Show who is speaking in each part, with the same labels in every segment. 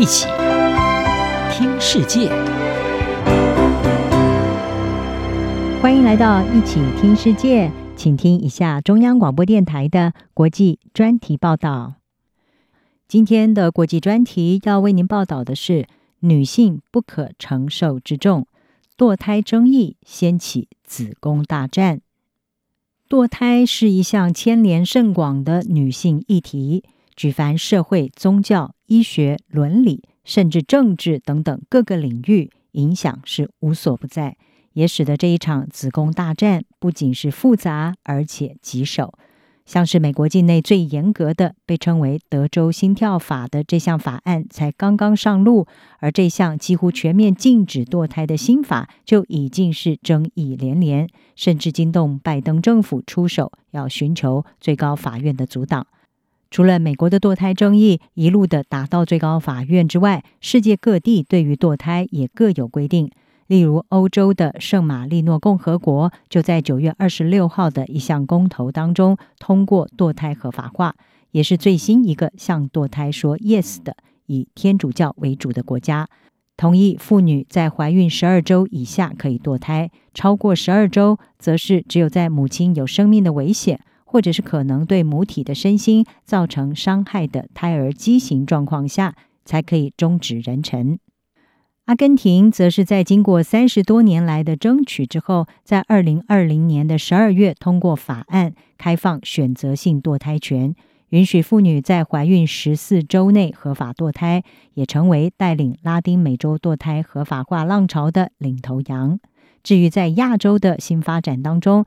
Speaker 1: 一起听世界，
Speaker 2: 欢迎来到一起听世界，请听一下中央广播电台的国际专题报道。今天的国际专题要为您报道的是：女性不可承受之重，堕胎争议掀起子宫大战。堕胎是一项牵连甚广的女性议题。举凡社会、宗教、医学、伦理，甚至政治等等各个领域，影响是无所不在，也使得这一场子宫大战不仅是复杂，而且棘手。像是美国境内最严格的，被称为“德州心跳法”的这项法案才刚刚上路，而这项几乎全面禁止堕胎的新法就已经是争议连连，甚至惊动拜登政府出手，要寻求最高法院的阻挡。除了美国的堕胎争议一路的打到最高法院之外，世界各地对于堕胎也各有规定。例如，欧洲的圣马力诺共和国就在九月二十六号的一项公投当中通过堕胎合法化，也是最新一个向堕胎说 yes 的以天主教为主的国家，同意妇女在怀孕十二周以下可以堕胎，超过十二周则是只有在母亲有生命的危险。或者是可能对母体的身心造成伤害的胎儿畸形状况下，才可以终止妊娠。阿根廷则是在经过三十多年来的争取之后，在二零二零年的十二月通过法案，开放选择性堕胎权，允许妇女在怀孕十四周内合法堕胎，也成为带领拉丁美洲堕胎合法化浪潮的领头羊。至于在亚洲的新发展当中，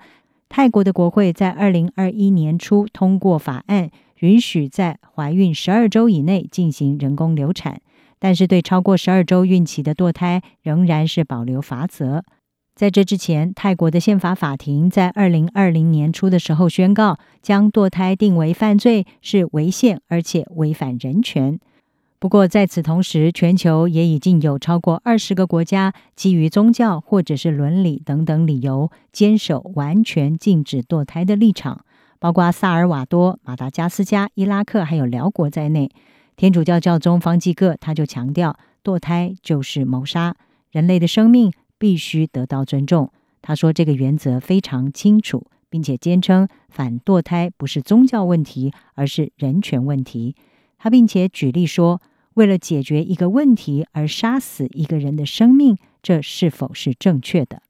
Speaker 2: 泰国的国会在二零二一年初通过法案，允许在怀孕十二周以内进行人工流产，但是对超过十二周孕期的堕胎仍然是保留罚则。在这之前，泰国的宪法法庭在二零二零年初的时候宣告，将堕胎定为犯罪，是违宪而且违反人权。不过，在此同时，全球也已经有超过二十个国家基于宗教或者是伦理等等理由，坚守完全禁止堕胎的立场，包括萨尔瓦多、马达加斯加、伊拉克还有寮国在内。天主教教宗方济各他就强调，堕胎就是谋杀，人类的生命必须得到尊重。他说这个原则非常清楚，并且坚称反堕胎不是宗教问题，而是人权问题。他并且举例说，为了解决一个问题而杀死一个人的生命，这是否是正确的？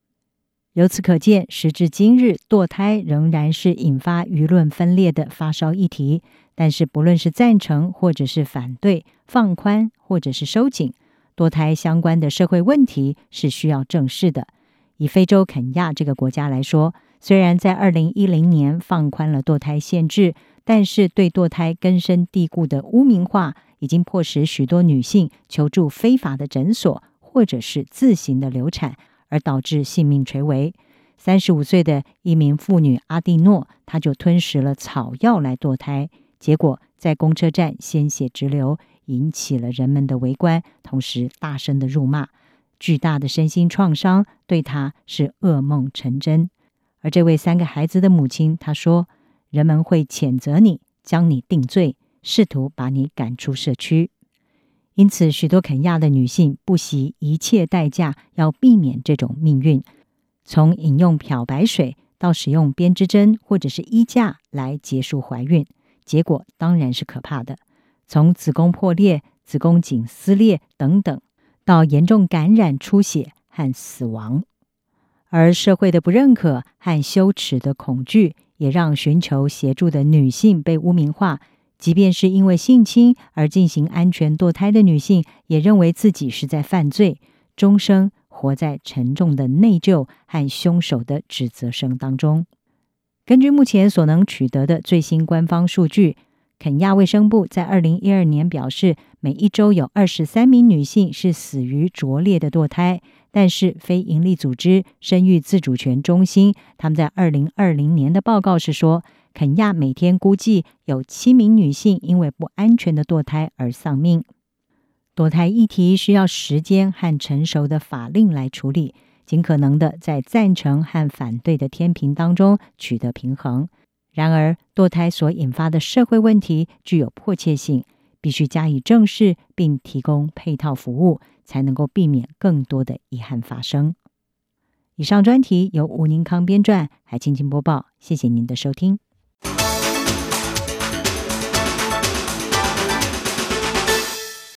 Speaker 2: 由此可见，时至今日，堕胎仍然是引发舆论分裂的发烧议题。但是，不论是赞成或者是反对，放宽或者是收紧，堕胎相关的社会问题是需要正视的。以非洲肯亚这个国家来说，虽然在二零一零年放宽了堕胎限制，但是对堕胎根深蒂固的污名化，已经迫使许多女性求助非法的诊所，或者是自行的流产，而导致性命垂危。三十五岁的一名妇女阿蒂诺，她就吞食了草药来堕胎，结果在公车站鲜血直流，引起了人们的围观，同时大声的辱骂。巨大的身心创伤对她是噩梦成真。而这位三个孩子的母亲，她说：“人们会谴责你，将你定罪。”试图把你赶出社区，因此许多肯亚的女性不惜一切代价要避免这种命运。从饮用漂白水到使用编织针或者是衣架来结束怀孕，结果当然是可怕的。从子宫破裂、子宫颈撕裂等等，到严重感染、出血和死亡，而社会的不认可和羞耻的恐惧，也让寻求协助的女性被污名化。即便是因为性侵而进行安全堕胎的女性，也认为自己是在犯罪，终生活在沉重的内疚和凶手的指责声当中。根据目前所能取得的最新官方数据，肯亚卫生部在二零一二年表示，每一周有二十三名女性是死于拙劣的堕胎。但是非营利组织生育自主权中心，他们在二零二零年的报告是说，肯亚每天估计有七名女性因为不安全的堕胎而丧命。堕胎议题需要时间和成熟的法令来处理，尽可能的在赞成和反对的天平当中取得平衡。然而，堕胎所引发的社会问题具有迫切性，必须加以正视，并提供配套服务，才能够避免更多的遗憾发生。以上专题由吴宁康编撰，还清清播报。谢谢您的收听。